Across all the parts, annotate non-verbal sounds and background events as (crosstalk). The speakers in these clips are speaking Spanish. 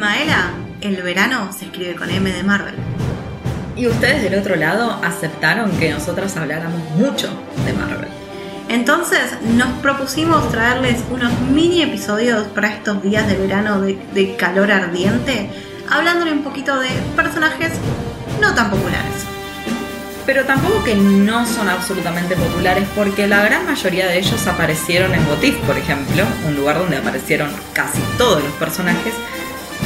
Maela, el verano se escribe con M de Marvel. Y ustedes del otro lado aceptaron que nosotras habláramos mucho de Marvel. Entonces nos propusimos traerles unos mini episodios para estos días de verano de, de calor ardiente, hablándole un poquito de personajes no tan populares. Pero tampoco que no son absolutamente populares, porque la gran mayoría de ellos aparecieron en Botif, por ejemplo, un lugar donde aparecieron casi todos los personajes.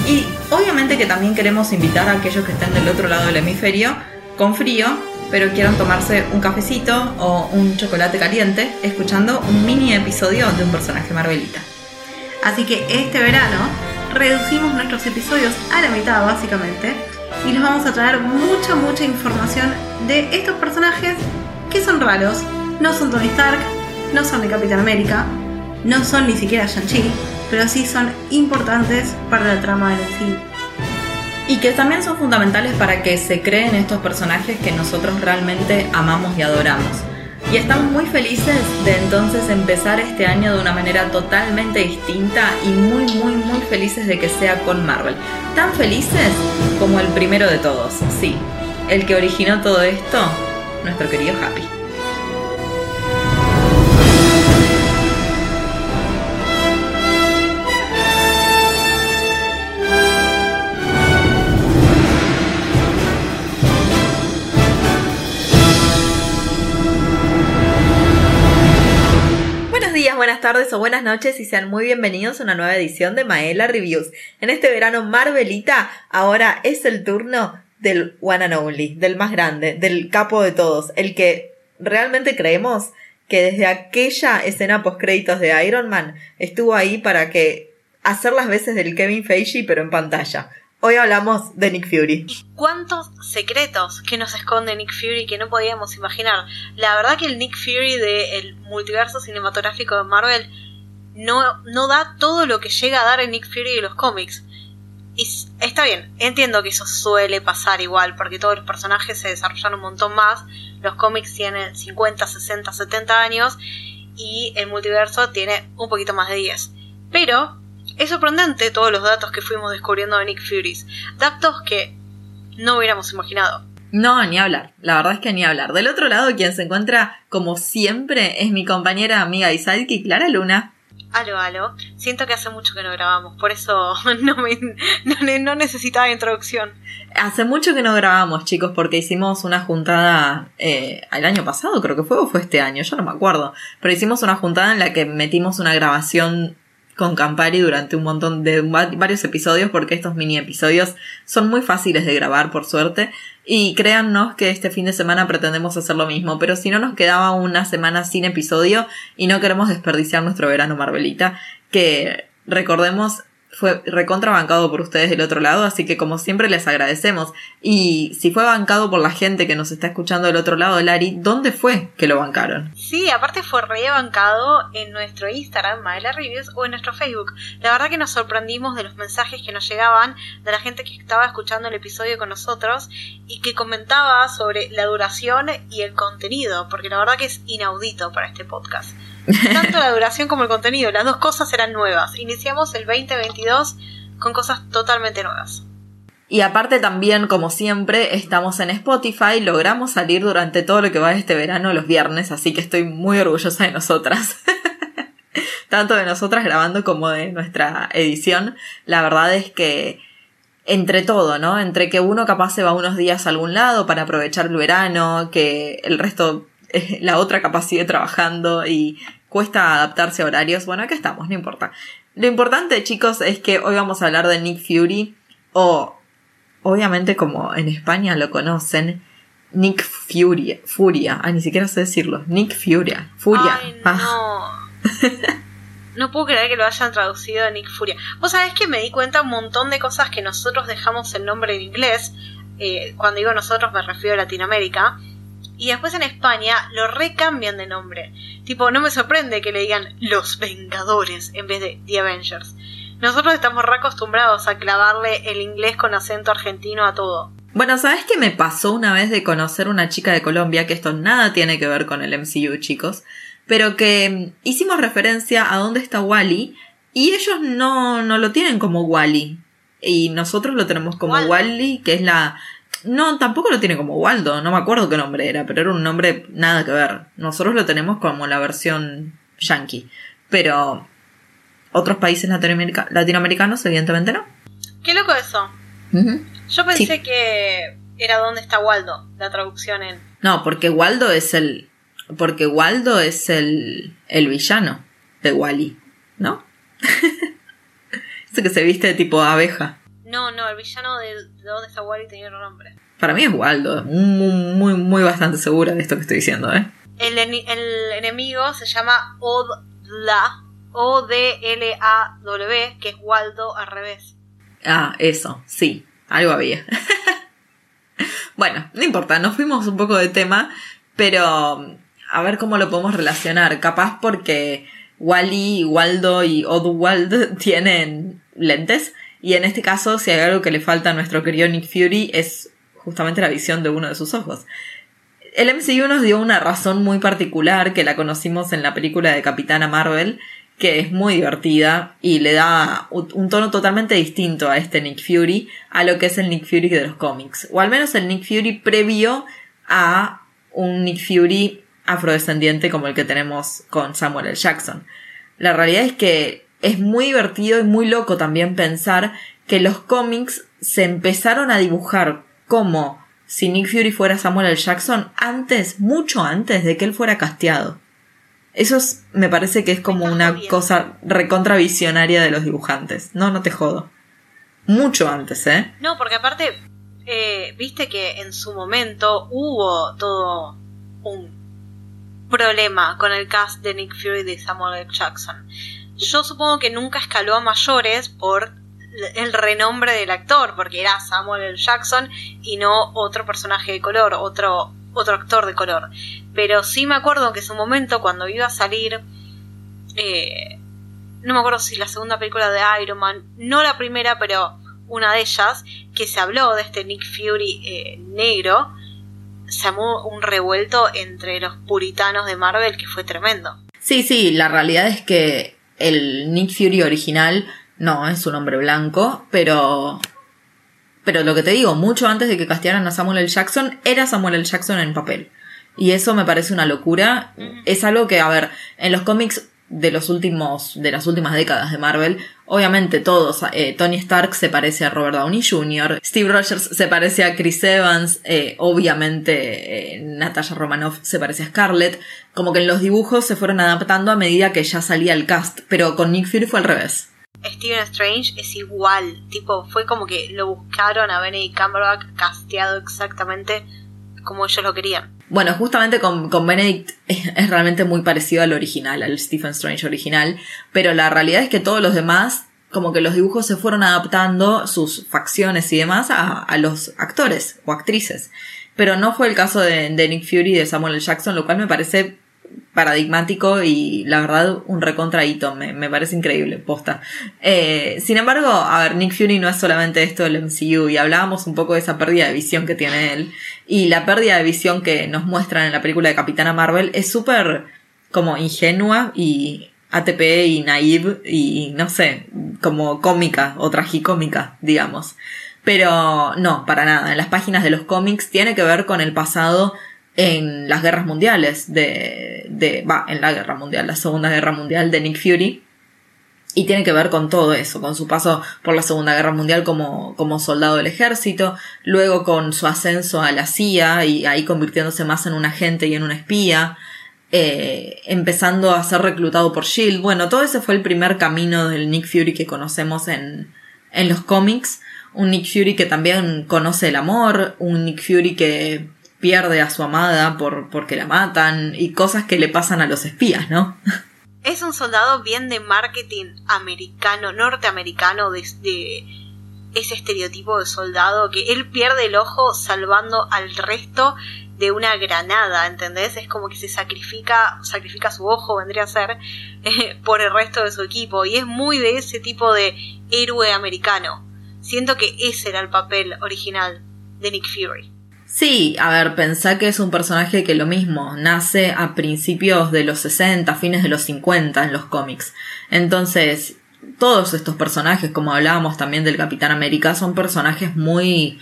Y obviamente que también queremos invitar a aquellos que estén del otro lado del hemisferio con frío, pero quieran tomarse un cafecito o un chocolate caliente escuchando un mini episodio de un personaje Marvelita. Así que este verano reducimos nuestros episodios a la mitad básicamente y les vamos a traer mucha, mucha información de estos personajes que son raros. No son Tony Stark, no son de Capitán América, no son ni siquiera Shang-Chi, pero sí son importantes para la trama del MCU. Y que también son fundamentales para que se creen estos personajes que nosotros realmente amamos y adoramos. Y estamos muy felices de entonces empezar este año de una manera totalmente distinta y muy, muy, muy felices de que sea con Marvel. Tan felices como el primero de todos, sí. El que originó todo esto, nuestro querido Happy. Tardes o buenas noches y sean muy bienvenidos a una nueva edición de Maela Reviews. En este verano Marvelita, ahora es el turno del one and only, del más grande, del capo de todos, el que realmente creemos que desde aquella escena post créditos de Iron Man estuvo ahí para que hacer las veces del Kevin Feige pero en pantalla. Hoy hablamos de Nick Fury. ¿Cuántos secretos que nos esconde Nick Fury que no podíamos imaginar? La verdad que el Nick Fury del multiverso cinematográfico de Marvel no, no da todo lo que llega a dar el Nick Fury de los cómics. Y está bien, entiendo que eso suele pasar igual, porque todos los personajes se desarrollan un montón más. Los cómics tienen 50, 60, 70 años y el multiverso tiene un poquito más de 10. Pero es sorprendente todos los datos que fuimos descubriendo de Nick Fury. Datos que no hubiéramos imaginado. No, ni hablar. La verdad es que ni hablar. Del otro lado, quien se encuentra, como siempre, es mi compañera, amiga y sidekick, Clara Luna. Aló, aló. Siento que hace mucho que no grabamos, por eso (laughs) no, me, no, no necesitaba introducción. Hace mucho que no grabamos, chicos, porque hicimos una juntada eh, el año pasado, creo que fue, o fue este año, yo no me acuerdo. Pero hicimos una juntada en la que metimos una grabación con Campari durante un montón de varios episodios porque estos mini episodios son muy fáciles de grabar por suerte. Y créannos que este fin de semana pretendemos hacer lo mismo pero si no nos quedaba una semana sin episodio y no queremos desperdiciar nuestro verano Marvelita que recordemos fue recontrabancado por ustedes del otro lado, así que como siempre les agradecemos. Y si fue bancado por la gente que nos está escuchando del otro lado, Lari, ¿dónde fue que lo bancaron? Sí, aparte fue rebancado en nuestro Instagram, Maela Reviews, o en nuestro Facebook. La verdad que nos sorprendimos de los mensajes que nos llegaban de la gente que estaba escuchando el episodio con nosotros y que comentaba sobre la duración y el contenido, porque la verdad que es inaudito para este podcast. Tanto la duración como el contenido, las dos cosas eran nuevas. Iniciamos el 2022 con cosas totalmente nuevas. Y aparte también, como siempre, estamos en Spotify, logramos salir durante todo lo que va este verano los viernes, así que estoy muy orgullosa de nosotras. (laughs) Tanto de nosotras grabando como de nuestra edición. La verdad es que entre todo, ¿no? Entre que uno capaz se va unos días a algún lado para aprovechar el verano, que el resto (laughs) la otra capaz sigue trabajando y cuesta adaptarse a horarios. Bueno, acá estamos, no importa. Lo importante, chicos, es que hoy vamos a hablar de Nick Fury, o obviamente como en España lo conocen, Nick Fury, Furia, ah, ni siquiera sé decirlo, Nick Furia, Furia. Ay, no. (laughs) no puedo creer que lo hayan traducido a Nick Furia. Vos sabés que me di cuenta un montón de cosas que nosotros dejamos el nombre en inglés. Eh, cuando digo nosotros me refiero a Latinoamérica y después en España lo recambian de nombre. Tipo, no me sorprende que le digan Los Vengadores en vez de The Avengers. Nosotros estamos reacostumbrados a clavarle el inglés con acento argentino a todo. Bueno, ¿sabes qué me pasó una vez de conocer una chica de Colombia? Que esto nada tiene que ver con el MCU, chicos. Pero que mm, hicimos referencia a dónde está Wally. Y ellos no, no lo tienen como Wally. y nosotros lo tenemos como. Wally, que es la... No, tampoco lo tiene como Waldo, no me acuerdo qué nombre era, pero era un nombre nada que ver. Nosotros lo tenemos como la versión yankee, pero otros países latinoamerica- latinoamericanos evidentemente no. Qué loco eso. Yo pensé Sí. que era ¿Dónde está Waldo? La traducción en... No, porque Waldo es el... Porque Waldo es el, el villano de Wally, ¿no? (laughs) Ese que se viste de tipo abeja. No, no, el villano de, ¿Dónde está Waldo? tenía otro nombre. Para mí es Waldo, muy, muy, muy bastante segura de esto que estoy diciendo, ¿eh? El, el enemigo se llama Odla, O-D-L-A-W, que es Waldo al revés. Ah, eso, sí, algo había. (laughs) bueno, no importa, nos fuimos un poco de tema, pero a ver cómo lo podemos relacionar. Capaz porque Wally, Waldo y Odwald (laughs) tienen lentes, y en este caso, si hay algo que le falta a nuestro querido Nick Fury, es justamente la visión de uno de sus ojos. El MCU nos dio una razón muy particular que la conocimos en la película de Capitana Marvel, que es muy divertida y le da un tono totalmente distinto a este Nick Fury, a lo que es el Nick Fury de los cómics. O al menos el Nick Fury previo a un Nick Fury afrodescendiente como el que tenemos con Samuel L. Jackson. La realidad es que es muy divertido y muy loco también pensar que los cómics se empezaron a dibujar como si Nick Fury fuera Samuel L. Jackson antes, mucho antes de que él fuera casteado. Eso es- me parece que es como una jodiendo. cosa recontravisionaria de los dibujantes. No, no te jodo. Mucho antes, ¿eh? No, porque aparte, eh, viste que en su momento hubo todo un problema con el cast de Nick Fury de Samuel L. Jackson. Yo supongo que nunca escaló a mayores por el renombre del actor, porque era Samuel L. Jackson y no otro personaje de color, otro, otro actor de color. Pero sí me acuerdo que en su momento, cuando iba a salir, eh, no me acuerdo si la segunda película de Iron Man, no la primera, pero una de ellas, que se habló de este Nick Fury eh, negro, se armó un revuelto entre los puritanos de Marvel que fue tremendo. Sí, sí, la realidad es que el Nick Fury original no es un hombre blanco, pero. Pero lo que te digo, mucho antes de que castearan a Samuel L. Jackson, era Samuel L. Jackson en papel. Y eso me parece una locura. Es algo que, a ver, en los cómics de los últimos, de las últimas décadas de Marvel, obviamente todos, eh, Tony Stark se parece a Robert Downey Jr., Steve Rogers se parece a Chris Evans, eh, obviamente eh, Natasha Romanoff se parece a Scarlett, como que en los dibujos se fueron adaptando a medida que ya salía el cast, pero con Nick Fury fue al revés. Steven Strange es igual, tipo, fue como que lo buscaron a Benedict Cumberbatch casteado exactamente como ellos lo querían. Bueno, justamente con, con Benedict (laughs) es, realmente muy parecido al original, al Stephen Strange original, pero la realidad es que todos los demás, como que los dibujos se fueron adaptando sus facciones y demás a, a los actores o actrices. Pero no fue el caso de, Nick Fury y de Samuel L. Jackson, lo cual me parece paradigmático y la verdad un recontra hito, me, me parece increíble, posta. Eh, sin embargo, a ver, Nick Fury no es solamente esto del MCU y hablábamos un poco de esa pérdida de visión que tiene él y la pérdida de visión que nos muestran en la película de Capitana Marvel es súper como ingenua y ATP y naive y no sé, como cómica o tragicómica, digamos. Pero no, para nada. En las páginas de los cómics tiene que ver con el pasado en las guerras mundiales de, de, va, en la guerra mundial, la segunda guerra mundial de Nick Fury. Y tiene que ver con todo eso, con su paso por la Segunda Guerra Mundial como, como soldado del ejército, luego con su ascenso a la CIA y ahí convirtiéndose más en un agente y en un espía, eh, empezando a ser reclutado por Shield. Bueno, todo ese fue el primer camino del Nick Fury que conocemos en, en los cómics. Un Nick Fury que también conoce el amor, un Nick Fury que pierde a su amada por, porque la matan y cosas que le pasan a los espías, ¿no? (laughs) Es un soldado bien de marketing americano, norteamericano, de, ese estereotipo de soldado que él pierde el ojo salvando al resto de una granada, ¿entendés? Es como que se sacrifica, sacrifica su ojo, vendría a ser, (laughs) eh, por el resto de su equipo. Y es muy de ese tipo de héroe americano. Siento que ese era el papel original de Nick Fury. Sí, a ver, pensá que es un personaje que lo mismo, nace a principios de los 60, fines de los 50 en los cómics. Entonces, todos estos personajes, como hablábamos también del Capitán América, son personajes muy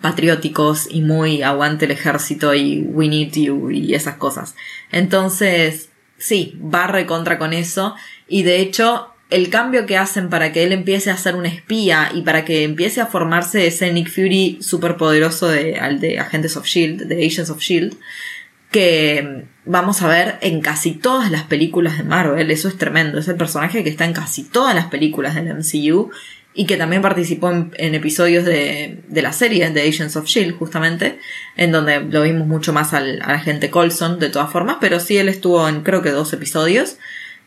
patrióticos y muy aguante el ejército y we need you y esas cosas. Entonces, sí, va recontra con eso y de hecho el cambio que hacen para que él empiece a ser un espía y para que empiece a formarse ese Nick Fury superpoderoso de, de Agentes of Shield, de Agents of Shield, que vamos a ver en casi todas las películas de Marvel, eso es tremendo, es el personaje que está en casi todas las películas del MCU y que también participó en, episodios de, de la serie de Agents of Shield, justamente, en donde lo vimos mucho más al, al agente Colson, de todas formas, pero sí él estuvo en creo que dos episodios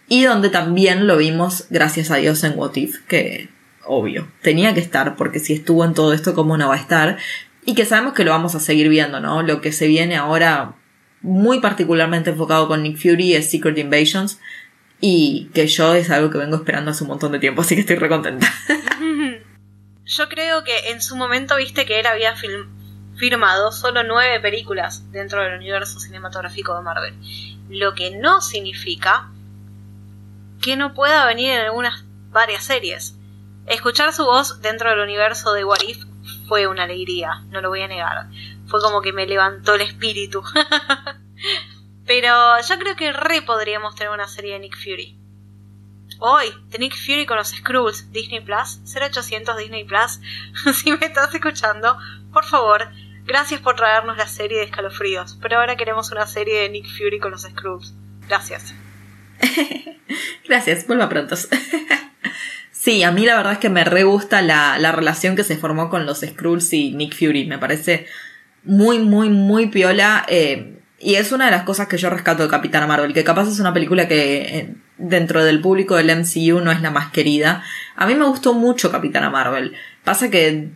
y donde también lo vimos, gracias a Dios, en What If, que obvio, tenía que estar, porque si estuvo en todo esto, ¿cómo no va a estar? Y que sabemos que lo vamos a seguir viendo, ¿no? Lo que se viene ahora, muy particularmente enfocado con Nick Fury, es Secret Invasions, y que yo es algo que vengo esperando hace un montón de tiempo, (laughs) así que estoy recontenta. (laughs) yo creo que en su momento viste que él había firmado solo nueve películas dentro del universo cinematográfico de Marvel, lo que no significa que no pueda venir en algunas varias series. Escuchar su voz dentro del universo de What If fue una alegría, no lo voy a negar. Fue como que me levantó el espíritu. (laughs) Pero yo creo que re podríamos tener una serie de Nick Fury. Hoy, de Nick Fury con los Skrulls, Disney Plus, 0800 Disney Plus. (laughs) si me estás escuchando, por favor, gracias por traernos la serie de escalofríos. Pero ahora queremos una serie de Nick Fury con los Skrulls. Gracias. (laughs) Gracias, vuelva pronto. (laughs) sí, a mí la verdad es que me re gusta la, la relación que se formó con los Skrulls y Nick Fury. Me parece muy, muy, muy piola. Eh, y es una de las cosas que yo rescato de Capitana Marvel, que capaz es una película que eh, dentro del público del MCU no es la más querida. A mí me gustó mucho Capitana Marvel. Pasa que,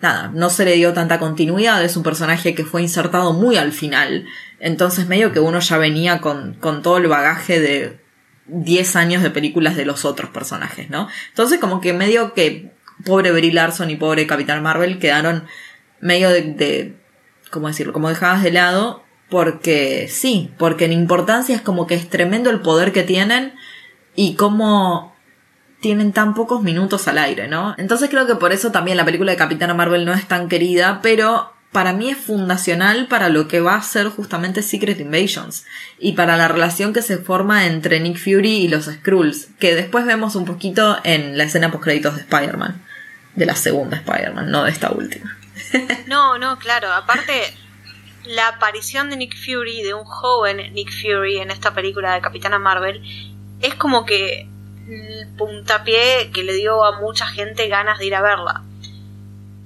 nada, no se le dio tanta continuidad, es un personaje que fue insertado muy al final. Entonces medio que uno ya venía con, con todo el bagaje de 10 años de películas de los otros personajes, ¿no? Entonces como que medio que pobre Brie Larson y pobre Capitán Marvel quedaron medio de, de ¿cómo decirlo? Como dejadas de lado porque sí, porque en importancia es como que es tremendo el poder que tienen y cómo tienen tan pocos minutos al aire, ¿no? Entonces creo que por eso también la película de Capitana Marvel no es tan querida, pero para mí es fundacional para lo que va a ser justamente Secret Invasions y para la relación que se forma entre Nick Fury y los Skrulls, que después vemos un poquito en la escena post créditos de Spider-Man, de la segunda Spider-Man, no de esta última. (laughs) no, no, claro, aparte la aparición de Nick Fury, de un joven Nick Fury en esta película de Capitana Marvel, es como que el puntapié que le dio a mucha gente ganas de ir a verla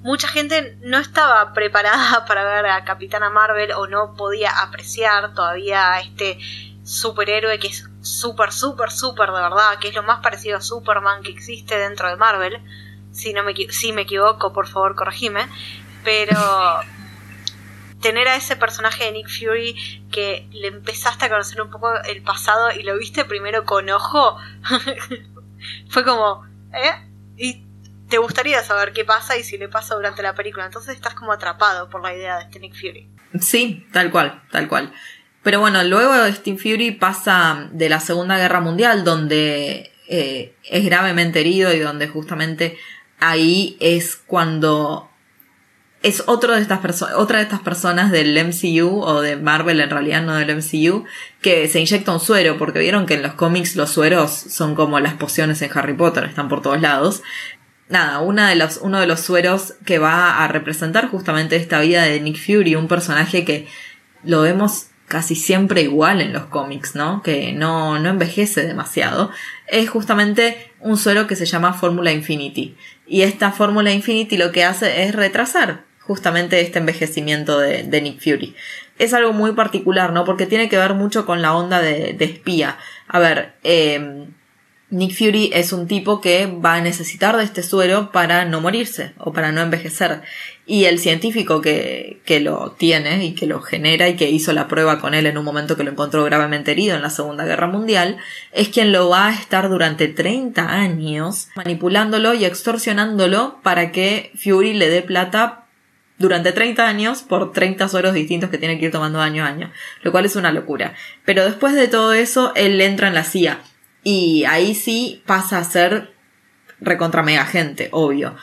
mucha gente no estaba preparada (laughs) para ver a Capitana Marvel o no podía apreciar todavía a este superhéroe que es súper, súper, súper de verdad, que es lo más parecido a Superman que existe dentro de Marvel. Si, no me, si me equivoco, por favor, corregime. Pero (laughs) tener a ese personaje de Nick Fury que le empezaste a conocer un poco el pasado y lo viste primero con ojo, (laughs) fue como, ¿eh? Y te gustaría saber qué pasa y si le pasa durante la película. Entonces estás como atrapado por la idea de este Fury. Sí, tal cual, tal cual. Pero bueno, luego Steve Fury pasa de la Segunda Guerra Mundial, donde eh, es gravemente herido y donde justamente ahí es cuando es otro de estas otra de estas personas del MCU o de Marvel en realidad no del MCU que se inyecta un suero porque vieron que en los cómics los sueros son como las pociones en Harry Potter, están por todos lados nada, una de los, uno de los sueros que va a representar justamente esta vida de Nick Fury, un personaje que lo vemos casi siempre igual en los cómics, ¿no? Que no, no envejece demasiado. Es justamente un suero que se llama Fórmula Infinity. Y esta Fórmula Infinity lo que hace es retrasar justamente este envejecimiento de, Nick Fury. Es algo muy particular, ¿no? Porque tiene que ver mucho con la onda de, de espía. A ver, eh, Nick Fury es un tipo que va a necesitar de este suero para no morirse o para no envejecer. Y el científico que, que lo tiene y que lo genera y que hizo la prueba con él en un momento que lo encontró gravemente herido en la Segunda Guerra Mundial, es quien lo va a estar durante 30 años manipulándolo y extorsionándolo para que Fury le dé plata durante 30 años por 30 sueros distintos que tiene que ir tomando año a año, lo cual es una locura. Pero después de todo eso, él entra en la CIA y ahí sí pasa a ser recontra mega gente, obvio.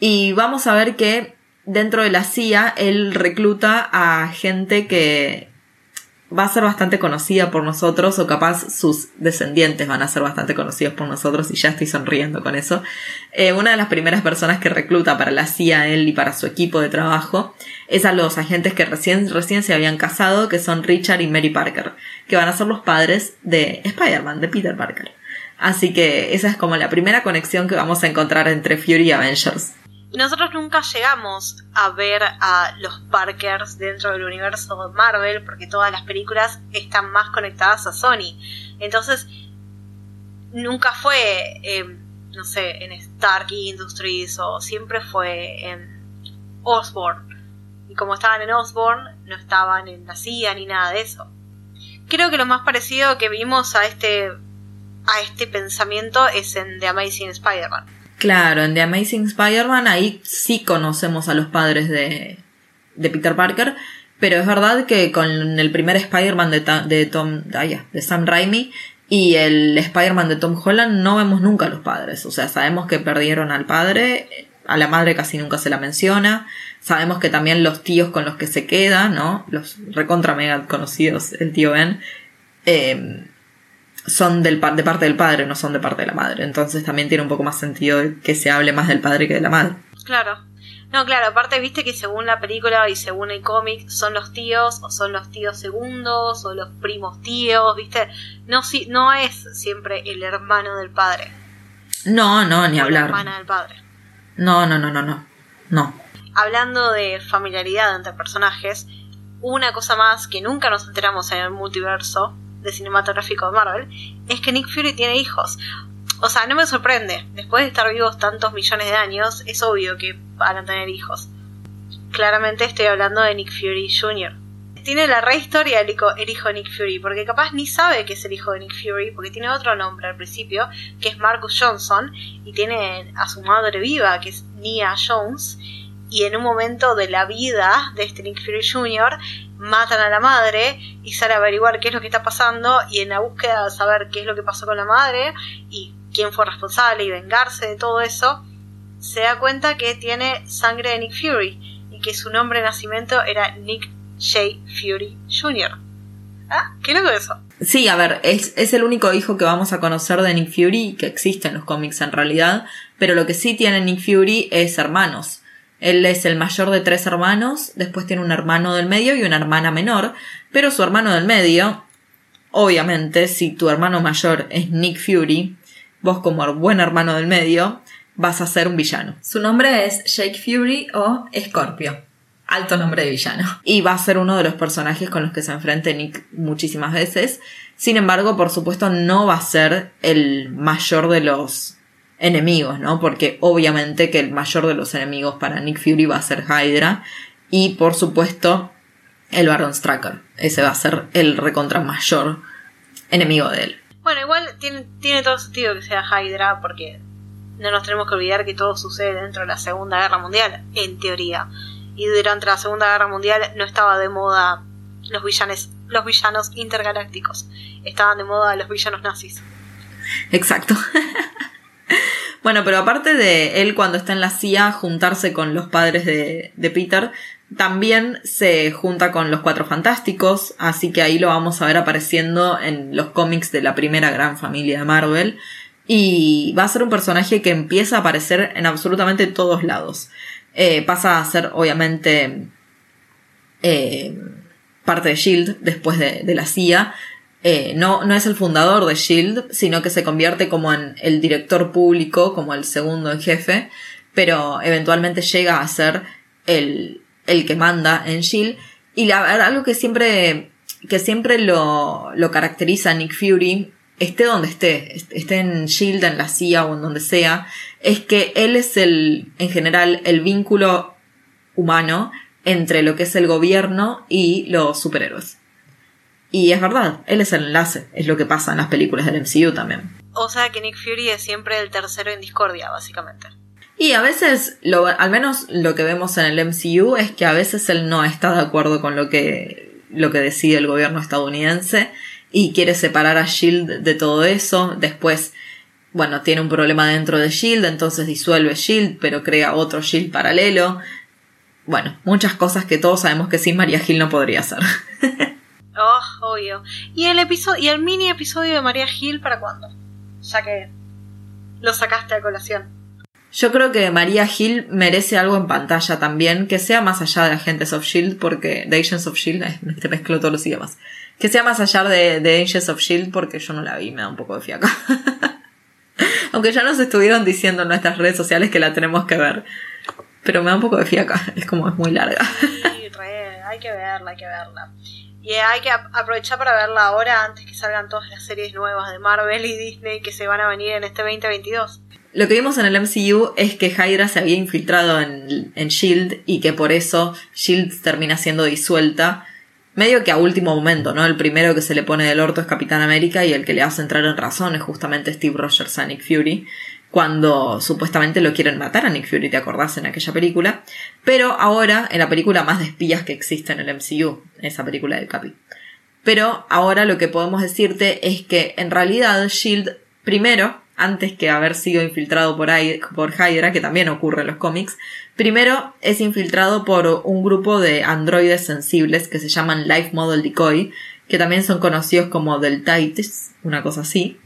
Y vamos a ver que dentro de la CIA él recluta a gente que va a ser bastante conocida por nosotros o capaz sus descendientes van a ser bastante conocidos por nosotros y ya estoy sonriendo con eso. Eh, una de las primeras personas que recluta para la CIA él y para su equipo de trabajo es a los agentes que recién, recién se habían casado, que son Richard y Mary Parker, que van a ser los padres de Spider-Man, de Peter Parker. Así que esa es como la primera conexión que vamos a encontrar entre Fury y Avengers. Nosotros nunca llegamos a ver a los Parkers dentro del universo de Marvel porque todas las películas están más conectadas a Sony. Entonces, nunca fue, em, no sé, en Stark Industries o siempre fue en Osborn. Y como estaban en Osborn, no estaban en la CIA ni nada de eso. Creo que lo más parecido que vimos a este a este pensamiento es en The Amazing Spider-Man. Claro, en The Amazing Spider-Man ahí sí conocemos a los padres de, de Peter Parker, pero es verdad que con el primer Spider-Man de, de Tom, de Sam Raimi y el Spider-Man de Tom Holland no vemos nunca a los padres. O sea, sabemos que perdieron al padre, a la madre casi nunca se la menciona. Sabemos que también los tíos con los que se queda, ¿no? Los recontra mega conocidos, el tío Ben, eh, son del, de parte del padre, no son de parte de la madre. Entonces también tiene un poco más sentido que se hable más del padre que de la madre. Claro. No, claro, aparte viste que según la película y según el cómic son los tíos o son los tíos segundos o los primos tíos, viste. No, si, no es siempre el hermano del padre. No, no, ni hablar. La hermana del padre. No, no, no, no, no. No. Hablando de familiaridad entre personajes, una cosa más que nunca nos enteramos en el multiverso de cinematográfico de Marvel, es que Nick Fury tiene hijos. O sea, no me sorprende. Después de estar vivos tantos millones de años, es obvio que van a tener hijos. Claramente estoy hablando de Nick Fury Jr. Tiene la re historia el hijo, el hijo de Nick Fury, porque capaz ni sabe que es el hijo de Nick Fury, porque tiene otro nombre al principio, que es Marcus Johnson, y tiene a su madre viva, que es Nia Jones, y en un momento de la vida de Nick Fury Jr. matan a la madre y sale a averiguar qué es lo que está pasando y en la búsqueda de saber qué es lo que pasó con la madre y quién fue responsable y vengarse de todo eso, se da cuenta que tiene sangre de Nick Fury y que su nombre de nacimiento era Nick J. Fury Jr. ¿Ah? ¿Qué loco eso? Sí, a ver, es, es el único hijo que vamos a conocer de Nick Fury que existe en los cómics en realidad, pero lo que sí tiene Nick Fury es hermanos. Él es el mayor de tres hermanos, después tiene un hermano del medio y una hermana menor, pero su hermano del medio, obviamente, si tu hermano mayor es Nick Fury, vos como buen hermano del medio, vas a ser un villano. Su nombre es Jake Fury o Scorpio. Alto nombre de villano. Y va a ser uno de los personajes con los que se enfrente Nick muchísimas veces. Sin embargo, por supuesto, no va a ser el mayor de los enemigos, ¿no? Porque obviamente que el mayor de los enemigos para Nick Fury va a ser Hydra y por supuesto el Baron Strucker. Ese va a ser el recontra mayor enemigo de él. Bueno, igual tiene, tiene todo sentido que sea Hydra porque no nos tenemos que olvidar que todo sucede dentro de la Segunda Guerra Mundial, en teoría. Y durante la Segunda Guerra Mundial no estaba de moda los villanes, los villanos intergalácticos. Estaban de moda los villanos nazis. Exacto. (laughs) (laughs) Bueno, pero aparte de él cuando está en la CIA juntarse con los padres de, Peter, también se junta con los Cuatro Fantásticos, así que ahí lo vamos a ver apareciendo en los cómics de la primera gran familia de Marvel. Y va a ser un personaje que empieza a aparecer en absolutamente todos lados. Eh, pasa a ser, obviamente, eh, parte de Shield después de, de la CIA, eh, no, no es el fundador de Shield, sino que se convierte como en el director público, como el segundo en jefe, pero eventualmente llega a ser el, el que manda en Shield. Y la verdad, algo que siempre, que siempre lo, lo caracteriza Nick Fury, esté donde esté, esté en Shield, en la CIA o en donde sea, es que él es el, en general, el vínculo humano entre lo que es el gobierno y los superhéroes. Y es verdad, él es el enlace, es lo que pasa en las películas del MCU también. O sea que Nick Fury es siempre el tercero en discordia, básicamente. Y a veces, lo, al menos lo que vemos en el MCU es que a veces él no está de acuerdo con lo que, lo que decide el gobierno estadounidense y quiere separar a Shield de todo eso. Después bueno, tiene un problema dentro de Shield, entonces disuelve Shield, pero crea otro Shield paralelo. Bueno, muchas cosas que todos sabemos que sin María Hill no podría hacer. (laughs) oh, obvio. ¿Y el episodio y el mini episodio de María Hill para cuándo? Ya que lo sacaste a colación. Yo creo que María Hill merece algo en pantalla también, que sea más allá de Agentes of Shield, porque. de Agents of Shield, eh, te mezclo todos los idiomas. Que sea más allá de, de Agents of Shield, porque yo no la vi, me da un poco de fiaca. (laughs) Aunque ya nos estuvieron diciendo en nuestras redes sociales que la tenemos que ver. Pero me da un poco de fiaca, es como es muy larga. Sí, re, hay que verla, hay que verla. Y hay que aprovechar para verla ahora antes que salgan todas las series nuevas de Marvel y Disney que se van a venir en este 2022. Lo que vimos en el MCU es que Hydra se había infiltrado en, en Shield y que por eso Shield termina siendo disuelta. Medio que a último momento, ¿no? El primero que se le pone del orto es Capitán América y el que le hace entrar en razón es justamente Steve Rogers a Nick Fury cuando supuestamente lo quieren matar a Nick Fury, ¿te acordás en aquella película? Pero ahora, en la película más de espías que existe en el MCU, esa película del Capi. Pero ahora lo que podemos decirte es que en realidad Shield, primero, antes que haber sido infiltrado por, por Hydra, que también ocurre en los cómics, primero es infiltrado por un grupo de androides sensibles que se llaman Life Model Decoy, que también son conocidos como Deltaites, una cosa así,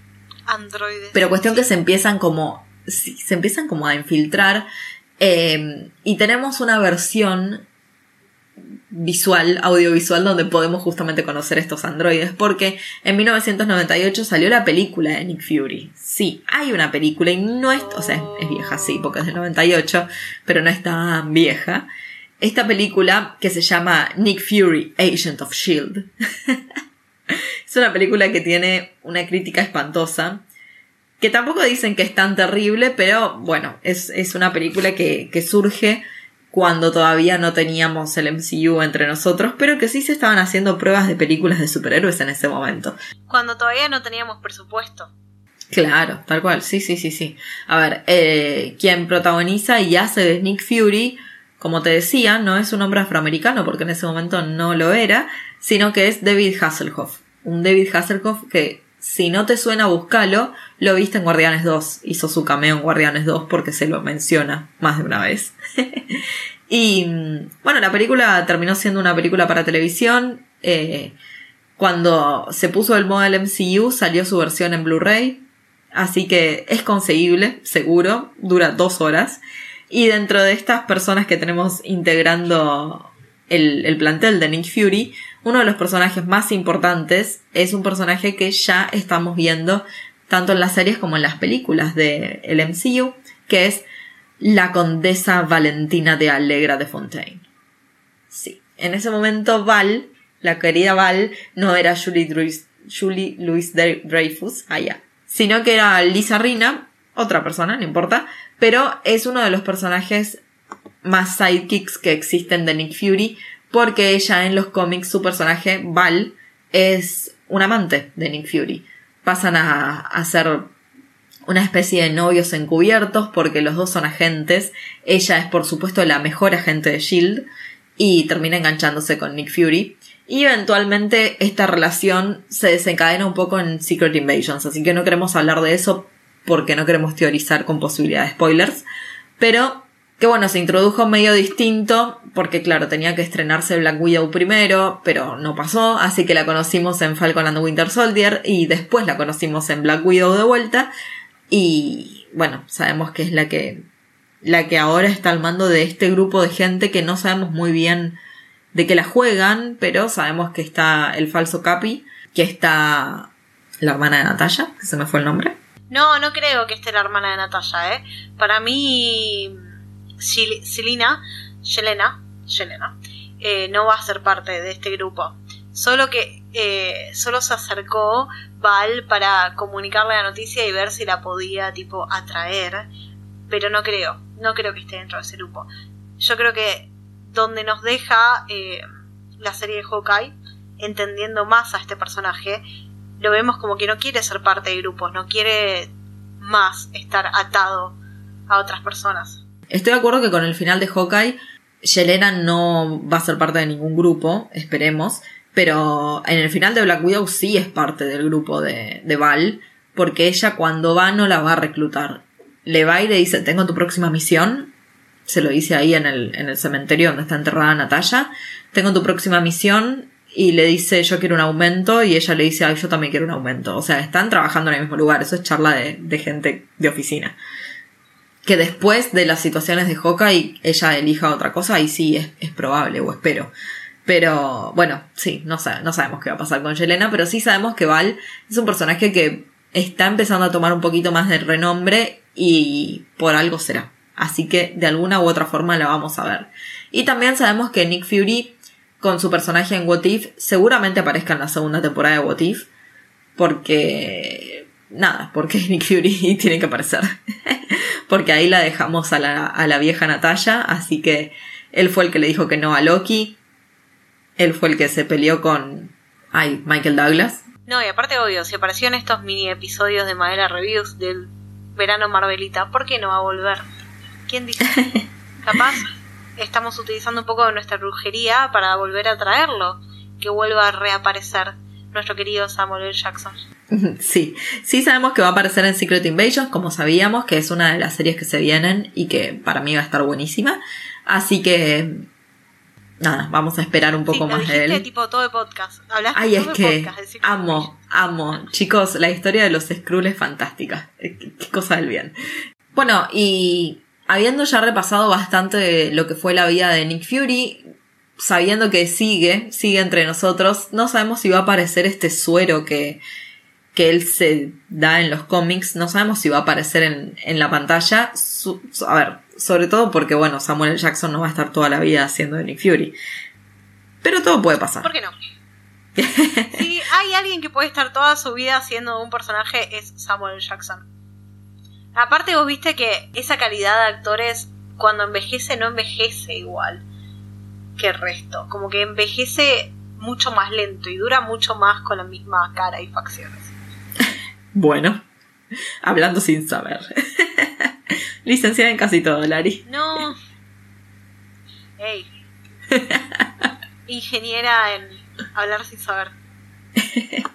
Pero cuestión que se empiezan como, se empiezan como a infiltrar eh, y tenemos una versión visual, audiovisual, donde podemos justamente conocer estos androides, porque en 1998 salió la película de Nick Fury. Sí, hay una película y no es, o sea, es vieja, sí, porque es del 98, pero no es tan vieja. Esta película que se llama Nick Fury, Agent of Shield. (laughs) (laughs) Es una película que tiene una crítica espantosa. Que tampoco dicen que es tan terrible, pero bueno, es, una película que, surge cuando todavía no teníamos el MCU entre nosotros, pero que sí se estaban haciendo pruebas de películas de superhéroes en ese momento. Cuando todavía no teníamos presupuesto. Claro, tal cual, sí, sí, sí, sí. A ver, eh, quien protagoniza y hace de Nick Fury, como te decía, no es un hombre afroamericano, porque en ese momento no lo era, sino que es David Hasselhoff un David Hasselhoff que si no te suena, búscalo. Lo viste en Guardianes 2. Hizo su cameo en Guardianes 2 porque se lo menciona más de una vez. (laughs) y bueno, la película terminó siendo una película para televisión. Eh, cuando se puso el modo del MCU salió su versión en Blu-ray. Así que es conseguible, seguro. Dura dos horas. Y dentro de estas personas que tenemos integrando el, el plantel de Nick Fury, uno de los personajes más importantes es un personaje que ya estamos viendo tanto en las series como en las películas de el MCU, que es la condesa Valentina de Alegra de Fontaine. Sí, en ese momento Val, la querida Val, no era Julie, Julie Louis Dreyfus, allá, sino que era Lisa Rina, otra persona, no importa, pero es uno de los personajes más sidekicks que existen de Nick Fury, porque ella en los cómics, su personaje, Val, es un amante de Nick Fury. Pasan a, a ser una especie de novios encubiertos porque los dos son agentes. Ella es por supuesto la mejor agente de Shield y termina enganchándose con Nick Fury. Y eventualmente esta relación se desencadena un poco en Secret Invasions, así que no queremos hablar de eso porque no queremos teorizar con posibilidad de spoilers. Pero que bueno, se introdujo medio distinto, porque claro, tenía que estrenarse Black Widow primero, pero no pasó, así que la conocimos en Falcon and Winter Soldier y después la conocimos en Black Widow de vuelta. Y bueno, sabemos que es la que, la que ahora está al mando de este grupo de gente que no sabemos muy bien de qué la juegan, pero sabemos que está el falso Capi, que está la hermana de Natalia, que se me fue el nombre. No, no creo que esté la hermana de Natalia, ¿eh? Para mí Selina, Yelena, Yelena eh, no va a ser parte de este grupo. Solo que eh, solo se acercó Val para comunicarle la noticia y ver si la podía tipo atraer. Pero no creo, no creo que esté dentro de ese grupo. Yo creo que donde nos deja eh, la serie de Hawkeye, entendiendo más a este personaje, lo vemos como que no quiere ser parte de grupos, no quiere más estar atado a otras personas. Estoy de acuerdo que con el final de Hawkeye, Yelena no va a ser parte de ningún grupo, esperemos. Pero en el final de Black Widow sí es parte del grupo de, de Val. porque ella cuando va no la va a reclutar. Le va y le dice, tengo tu próxima misión. Se lo dice ahí en el, en el cementerio donde está enterrada Natalia. Tengo tu próxima misión y le dice yo quiero un aumento y ella le dice ay yo también quiero un aumento. O sea, están trabajando en el mismo lugar, eso es charla de, de gente de oficina. Que después de las situaciones de y ella elija otra cosa y sí es, es probable o espero. Pero bueno, sí, no, no sabemos qué va a pasar con Yelena, pero sí sabemos que Val es un personaje que está empezando a tomar un poquito más de renombre y por algo será. Así que de alguna u otra forma la vamos a ver. Y también sabemos que Nick Fury con su personaje en What If, seguramente aparezca en la segunda temporada de What If, porque... Nada, porque (laughs) Nick Fury tiene que aparecer. (laughs) porque ahí la dejamos a la, a la vieja Natalia, así que él fue el que le dijo que no a Loki, él fue el que se peleó con... Ay, Michael Douglas. No, y aparte obvio, si apareció en estos mini episodios de Madera Reviews del verano Marvelita, ¿por qué no va a volver? ¿Quién dice? (laughs) Capaz estamos utilizando un poco de nuestra brujería para volver a traerlo, que vuelva a reaparecer nuestro querido Samuel L. Jackson. (laughs) Sí, sí sabemos que va a aparecer en Secret Invasion, como sabíamos, que es una de las series que se vienen y que para mí va a estar buenísima. Así que nada, vamos a esperar un poco más de él. tipo todo de podcast. Ay, es que amo, amo. Chicos, la historia de los Skrull es fantástica. Qué cosa del bien. Bueno, y habiendo ya repasado bastante lo que fue la vida de Nick Fury, sabiendo que sigue, sigue entre nosotros, no sabemos si va a aparecer este suero que, que él se da en los cómics, no sabemos si va a aparecer en, en la pantalla. a ver, sobre todo porque, bueno, Samuel Jackson no va a estar toda la vida haciendo de Nick Fury. Pero todo puede pasar. ¿Por qué no? (laughs) si hay alguien que puede estar toda su vida haciendo un personaje es Samuel Jackson. Aparte vos viste que esa calidad de actores cuando envejece no envejece igual que el resto. Como que envejece mucho más lento y dura mucho más con la misma cara y facciones. Bueno, hablando sin saber. (laughs) Licenciada en casi todo, Lari. No. Ey. (laughs) Ingeniera en hablar sin saber. (laughs)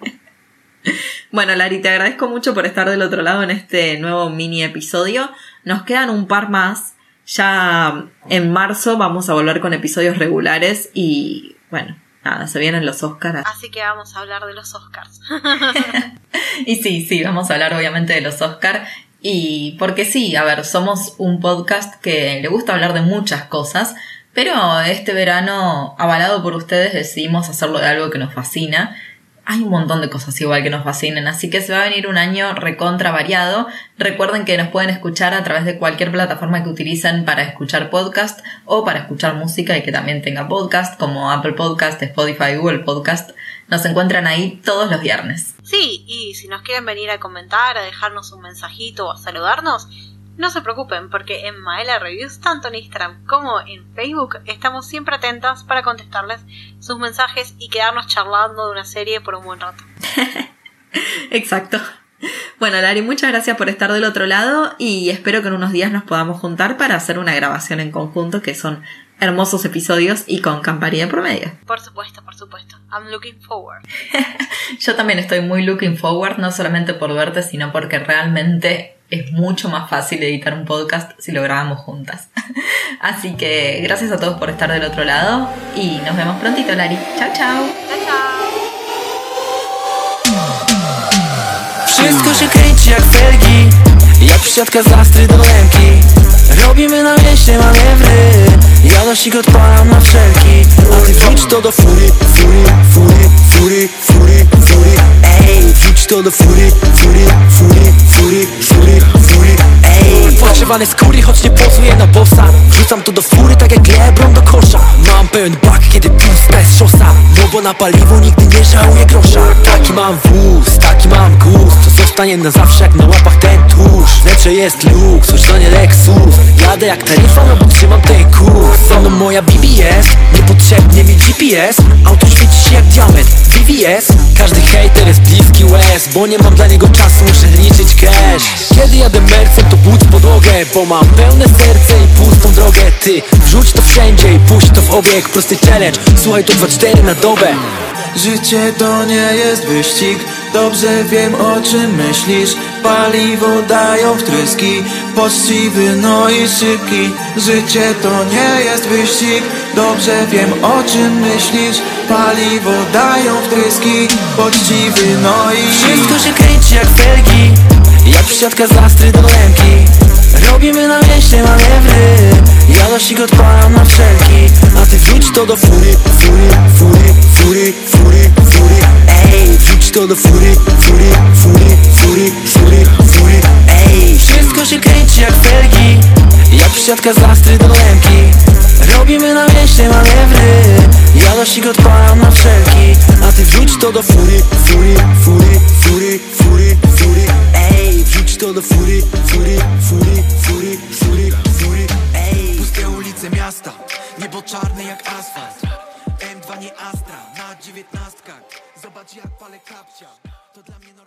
Bueno, Lari, te agradezco mucho por estar del otro lado en este nuevo mini episodio. Nos quedan un par más. Ya en marzo vamos a volver con episodios regulares y bueno, nada, se vienen los Oscars. (laughs) Así que vamos a hablar de los Oscars. (laughs) (laughs) y sí, sí, vamos a hablar obviamente de los Oscars. Y porque sí, a ver, somos un podcast que le gusta hablar de muchas cosas, pero este verano, avalado por ustedes, decidimos hacerlo de algo que nos fascina hay un montón de cosas igual que nos fascinen, así que se va a venir un año recontra variado. Recuerden que nos pueden escuchar a través de cualquier plataforma que utilicen para escuchar podcast o para escuchar música y que también tenga podcast, como Apple Podcast, Spotify, Google Podcast. Nos encuentran ahí todos los viernes. Sí, y si nos quieren venir a comentar, a dejarnos un mensajito o a saludarnos, no se preocupen, porque en Maela Reviews, tanto en Instagram como en Facebook, estamos siempre atentas para contestarles sus mensajes y quedarnos charlando de una serie por un buen rato. (laughs) Exacto. Bueno, Lari, muchas gracias por estar del otro lado y espero que en unos días nos podamos juntar para hacer una grabación en conjunto, que son hermosos episodios y con campaña por medio. Por supuesto, por supuesto. I'm looking forward. (laughs) Yo también estoy muy looking forward, no solamente por verte, sino porque realmente es mucho más fácil editar un podcast si lo grabamos juntas. (laughs) Así que gracias a todos por estar del otro lado y nos vemos prontito, Lari. Chao, chao. Chao, chao. Wszystko się kręci jak felgi Jak przysiadka z Astry do Lemki Robimy na mieście manewry Ja nosik odpalam na wszelki A ty wrzuć to do fury, fury, fury, fury, fury, fury Ej, wrzuć to do fury, fury, fury, fury, fury, fury Ej, pogrzebane skóry, choć nie pozuję na bossa. Wrzucam to do fury, tak jak Lebron do kosza. Mam pełen bak, kiedy pustę z szosa. No bo na paliwo nigdy nie żałuję grosza. Taki mam wóz, taki mam gust. Co zostanie na zawsze, jak na łapach ten tusz. Lepsze jest luksus, to nie Lexus. Jadę jak taryfa, no bo trzymam ten kurs. Za mną moja BBS, niepotrzebnie mi GPS Auto świeci się jak diament, VVS Każdy hater jest bliski łez Bo nie mam dla niego czasu, muszę liczyć cash. Kiedy jadę mercem, to budź podłogę Bo mam pełne serce i pustą drogę. Ty wrzuć to wszędzie i puść to w obieg Prosty challenge, słuchaj to 2-4 na dobę. Życie to nie jest wyścig. Dobrze wiem o czym myślisz. Paliwo dają wtryski Poczciwy, no i szybki. Życie to nie jest wyścig. Dobrze wiem o czym myślisz. Paliwo dają wtryski Poczciwy, no i Wszystko się kręci jak felgi. Jak przysiadka z astry do lemki Robimy na mieście manewry Ja dosik odpalam na wszelki A ty wrzuć to do fury, fury, fury, fury, fury, fury Ej, wrzuć to do fury, fury, fury, fury, fury, fury Ej, wszystko się kręci jak felgi Jak przysiadka z do lemki Robimy na mieście manewry Ja dosik odpalam na wszelki A ty wrzuć to do fury, fury, fury, fury, fury, fury To do fury, fury, fury, fury, fury, fury. Ej, puste ulice miasta Niebo czarne jak asfalt. M2 nie Astra, na dziewiętnastkach. Zobacz jak palę kapcia. To dla mnie normalne